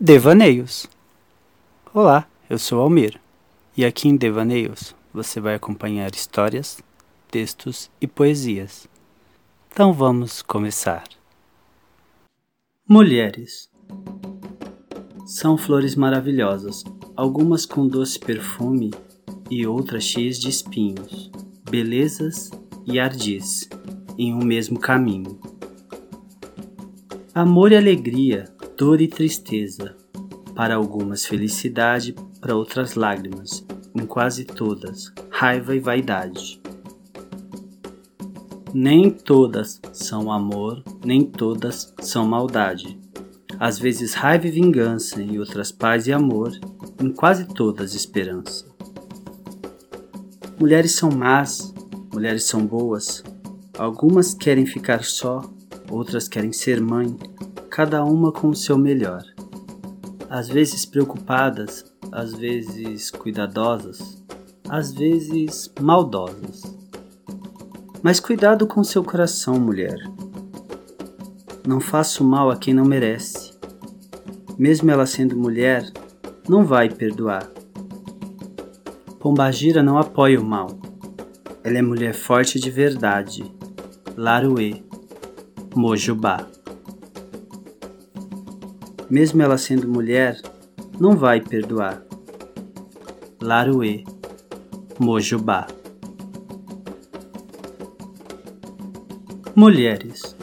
Devaneios. Olá, eu sou Almir e aqui em Devaneios você vai acompanhar histórias, textos e poesias. Então vamos começar. Mulheres são flores maravilhosas, algumas com doce perfume e outras cheias de espinhos, belezas e ardis em um mesmo caminho. Amor e alegria dor e tristeza, para algumas felicidade, para outras lágrimas, em quase todas, raiva e vaidade. Nem todas são amor, nem todas são maldade. Às vezes raiva e vingança, em outras paz e amor, em quase todas esperança. Mulheres são más, mulheres são boas. Algumas querem ficar só, outras querem ser mãe, cada uma com o seu melhor. Às vezes preocupadas, às vezes cuidadosas, às vezes maldosas. Mas cuidado com seu coração, mulher. Não faça o mal a quem não merece. Mesmo ela sendo mulher, não vai perdoar. Pombagira não apoia o mal. Ela é mulher forte de verdade. Laruê, Mojubá mesmo ela sendo mulher, não vai perdoar. Laruê, Mojubá. Mulheres